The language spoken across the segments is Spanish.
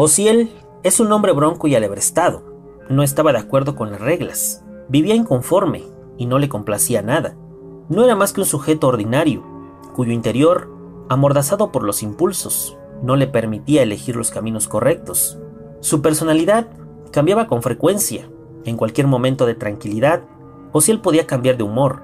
Ociel es un hombre bronco y alebrestado. No estaba de acuerdo con las reglas. Vivía inconforme y no le complacía nada. No era más que un sujeto ordinario, cuyo interior, amordazado por los impulsos, no le permitía elegir los caminos correctos. Su personalidad cambiaba con frecuencia. En cualquier momento de tranquilidad, Ociel podía cambiar de humor.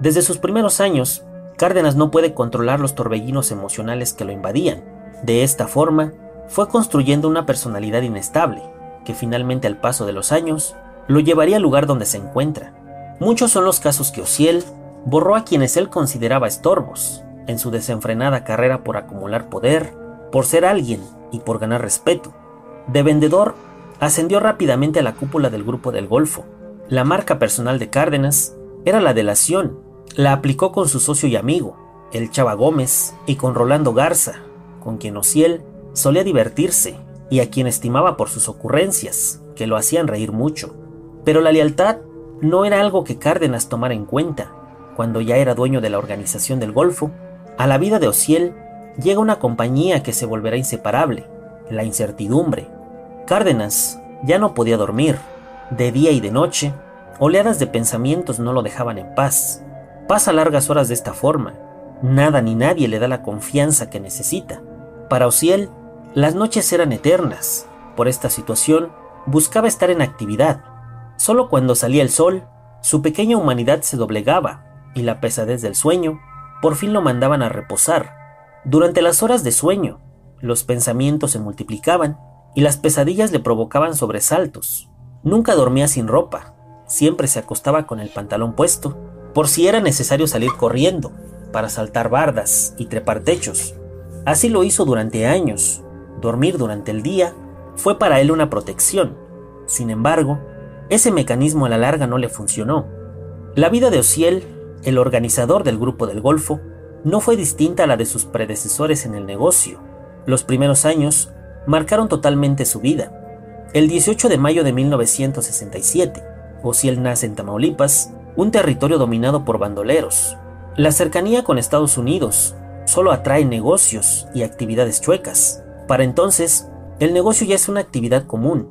Desde sus primeros años, Cárdenas no puede controlar los torbellinos emocionales que lo invadían. De esta forma, fue construyendo una personalidad inestable, que finalmente al paso de los años lo llevaría al lugar donde se encuentra. Muchos son los casos que Ociel borró a quienes él consideraba estorbos en su desenfrenada carrera por acumular poder, por ser alguien y por ganar respeto. De vendedor, ascendió rápidamente a la cúpula del Grupo del Golfo. La marca personal de Cárdenas era la delación. La aplicó con su socio y amigo, el Chava Gómez, y con Rolando Garza, con quien Ociel solía divertirse y a quien estimaba por sus ocurrencias, que lo hacían reír mucho. Pero la lealtad no era algo que Cárdenas tomara en cuenta. Cuando ya era dueño de la organización del Golfo, a la vida de Ociel llega una compañía que se volverá inseparable, la incertidumbre. Cárdenas ya no podía dormir. De día y de noche, oleadas de pensamientos no lo dejaban en paz. Pasa largas horas de esta forma. Nada ni nadie le da la confianza que necesita. Para Ociel, las noches eran eternas. Por esta situación, buscaba estar en actividad. Solo cuando salía el sol, su pequeña humanidad se doblegaba y la pesadez del sueño por fin lo mandaban a reposar. Durante las horas de sueño, los pensamientos se multiplicaban y las pesadillas le provocaban sobresaltos. Nunca dormía sin ropa, siempre se acostaba con el pantalón puesto, por si era necesario salir corriendo, para saltar bardas y trepar techos. Así lo hizo durante años. Dormir durante el día fue para él una protección. Sin embargo, ese mecanismo a la larga no le funcionó. La vida de Ociel, el organizador del grupo del Golfo, no fue distinta a la de sus predecesores en el negocio. Los primeros años marcaron totalmente su vida. El 18 de mayo de 1967, Ociel nace en Tamaulipas, un territorio dominado por bandoleros. La cercanía con Estados Unidos solo atrae negocios y actividades chuecas. Para entonces, el negocio ya es una actividad común.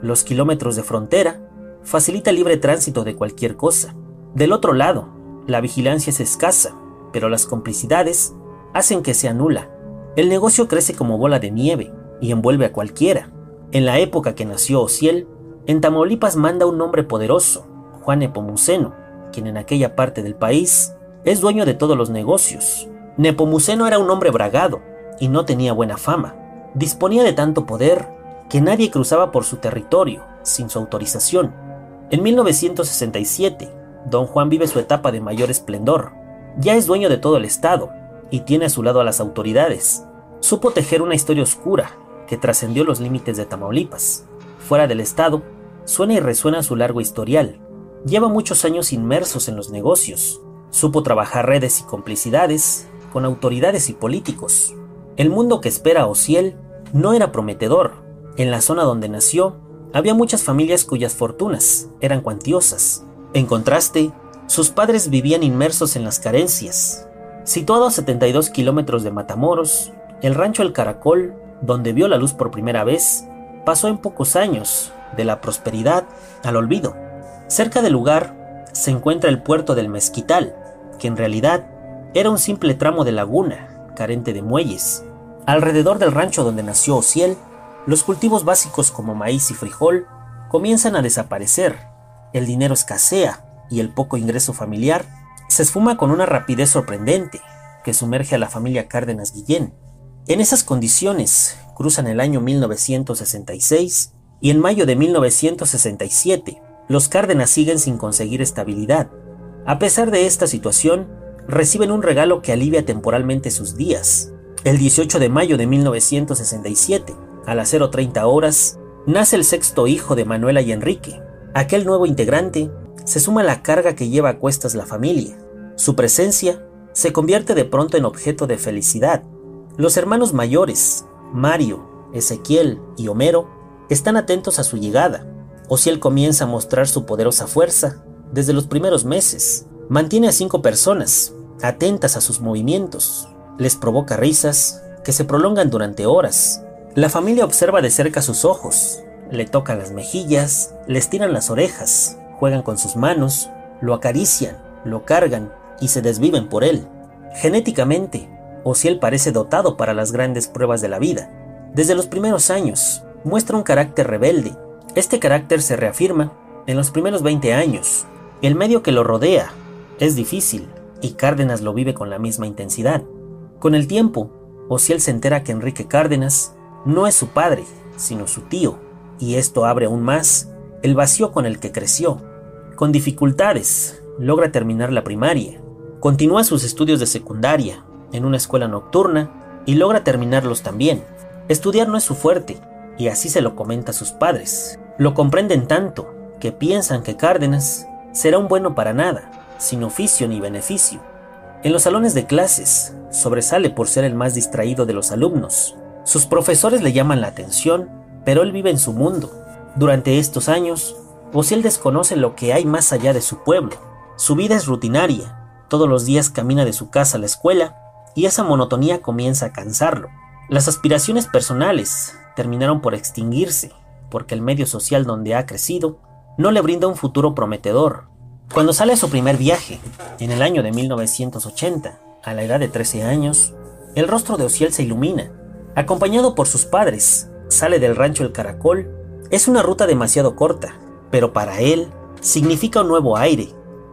Los kilómetros de frontera facilita libre tránsito de cualquier cosa. Del otro lado, la vigilancia es escasa, pero las complicidades hacen que se anula. El negocio crece como bola de nieve y envuelve a cualquiera. En la época que nació Ociel, en Tamaulipas manda un hombre poderoso, Juan Epomuceno, quien en aquella parte del país es dueño de todos los negocios. Nepomuceno era un hombre bragado y no tenía buena fama. Disponía de tanto poder que nadie cruzaba por su territorio sin su autorización. En 1967, don Juan vive su etapa de mayor esplendor. Ya es dueño de todo el estado y tiene a su lado a las autoridades. Supo tejer una historia oscura que trascendió los límites de Tamaulipas. Fuera del estado, suena y resuena su largo historial. Lleva muchos años inmersos en los negocios. Supo trabajar redes y complicidades con autoridades y políticos. El mundo que espera a Ociel no era prometedor. En la zona donde nació, había muchas familias cuyas fortunas eran cuantiosas. En contraste, sus padres vivían inmersos en las carencias. Situado a 72 kilómetros de Matamoros, el rancho El Caracol donde vio la luz por primera vez, pasó en pocos años de la prosperidad al olvido. Cerca del lugar se encuentra el puerto del Mezquital, que en realidad era un simple tramo de laguna, carente de muelles. Alrededor del rancho donde nació Ociel, los cultivos básicos como maíz y frijol comienzan a desaparecer, el dinero escasea y el poco ingreso familiar se esfuma con una rapidez sorprendente que sumerge a la familia Cárdenas Guillén en esas condiciones cruzan el año 1966 y en mayo de 1967 los Cárdenas siguen sin conseguir estabilidad. A pesar de esta situación, reciben un regalo que alivia temporalmente sus días. El 18 de mayo de 1967, a las 0.30 horas, nace el sexto hijo de Manuela y Enrique. Aquel nuevo integrante se suma a la carga que lleva a cuestas la familia. Su presencia se convierte de pronto en objeto de felicidad los hermanos mayores, Mario, Ezequiel y Homero, están atentos a su llegada. Ociel comienza a mostrar su poderosa fuerza desde los primeros meses. Mantiene a cinco personas, atentas a sus movimientos. Les provoca risas que se prolongan durante horas. La familia observa de cerca sus ojos, le tocan las mejillas, le estiran las orejas, juegan con sus manos, lo acarician, lo cargan y se desviven por él. Genéticamente, Ociel parece dotado para las grandes pruebas de la vida. Desde los primeros años, muestra un carácter rebelde. Este carácter se reafirma en los primeros 20 años. El medio que lo rodea es difícil y Cárdenas lo vive con la misma intensidad. Con el tiempo, Ociel se entera que Enrique Cárdenas no es su padre, sino su tío, y esto abre aún más el vacío con el que creció. Con dificultades, logra terminar la primaria, continúa sus estudios de secundaria en una escuela nocturna y logra terminarlos también. Estudiar no es su fuerte, y así se lo comenta a sus padres. Lo comprenden tanto que piensan que Cárdenas será un bueno para nada, sin oficio ni beneficio. En los salones de clases, sobresale por ser el más distraído de los alumnos. Sus profesores le llaman la atención, pero él vive en su mundo. Durante estos años, él desconoce lo que hay más allá de su pueblo. Su vida es rutinaria, todos los días camina de su casa a la escuela y esa monotonía comienza a cansarlo. Las aspiraciones personales terminaron por extinguirse porque el medio social donde ha crecido no le brinda un futuro prometedor. Cuando sale a su primer viaje, en el año de 1980, a la edad de 13 años, el rostro de Ociel se ilumina. Acompañado por sus padres, sale del rancho El Caracol. Es una ruta demasiado corta, pero para él significa un nuevo aire.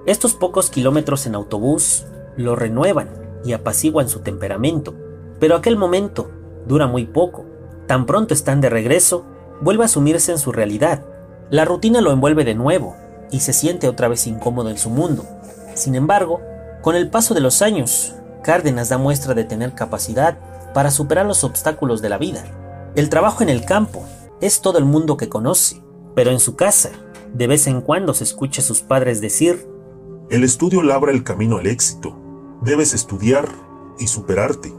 Estos pocos kilómetros en autobús lo renuevan y apaciguan su temperamento. Pero aquel momento dura muy poco. Tan pronto están de regreso, vuelve a sumirse en su realidad. La rutina lo envuelve de nuevo y se siente otra vez incómodo en su mundo. Sin embargo, con el paso de los años, Cárdenas da muestra de tener capacidad para superar los obstáculos de la vida. El trabajo en el campo es todo el mundo que conoce, pero en su casa, de vez en cuando se escucha a sus padres decir, El estudio labra el camino al éxito. Debes estudiar y superarte.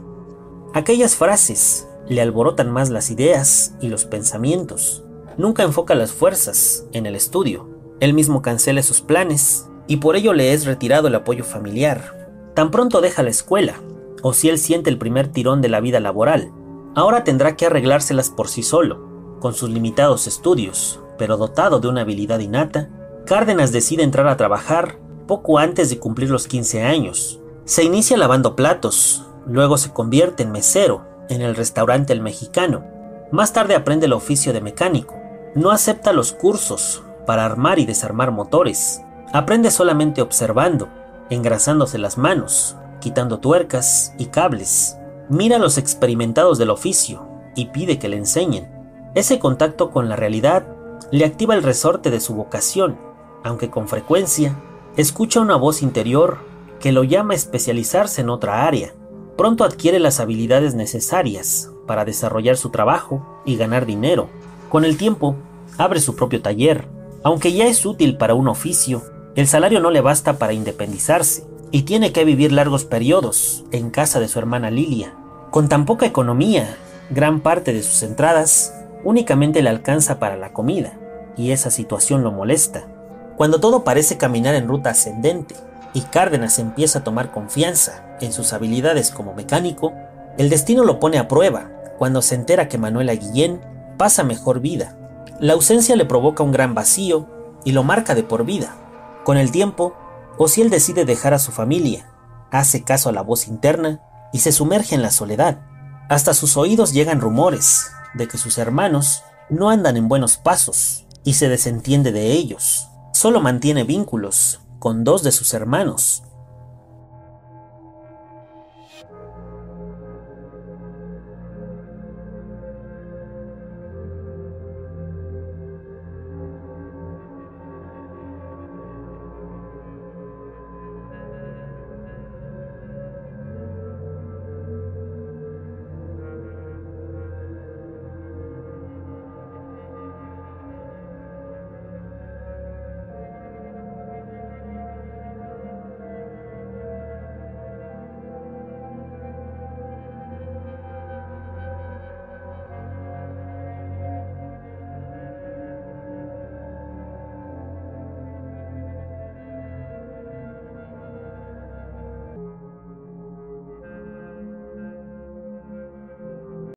Aquellas frases le alborotan más las ideas y los pensamientos. Nunca enfoca las fuerzas en el estudio. Él mismo cancela sus planes y por ello le es retirado el apoyo familiar. Tan pronto deja la escuela, o si él siente el primer tirón de la vida laboral, ahora tendrá que arreglárselas por sí solo, con sus limitados estudios, pero dotado de una habilidad innata, Cárdenas decide entrar a trabajar poco antes de cumplir los 15 años. Se inicia lavando platos, luego se convierte en mesero en el restaurante El Mexicano. Más tarde aprende el oficio de mecánico. No acepta los cursos para armar y desarmar motores. Aprende solamente observando, engrasándose las manos, quitando tuercas y cables. Mira a los experimentados del oficio y pide que le enseñen. Ese contacto con la realidad le activa el resorte de su vocación, aunque con frecuencia escucha una voz interior que lo llama a especializarse en otra área. Pronto adquiere las habilidades necesarias para desarrollar su trabajo y ganar dinero. Con el tiempo, abre su propio taller. Aunque ya es útil para un oficio, el salario no le basta para independizarse y tiene que vivir largos periodos en casa de su hermana Lilia. Con tan poca economía, gran parte de sus entradas únicamente le alcanza para la comida, y esa situación lo molesta. Cuando todo parece caminar en ruta ascendente y Cárdenas empieza a tomar confianza en sus habilidades como mecánico, el destino lo pone a prueba cuando se entera que Manuela Guillén pasa mejor vida. La ausencia le provoca un gran vacío y lo marca de por vida. Con el tiempo, Ociel decide dejar a su familia, hace caso a la voz interna y se sumerge en la soledad. Hasta sus oídos llegan rumores de que sus hermanos no andan en buenos pasos y se desentiende de ellos. Solo mantiene vínculos con dos de sus hermanos,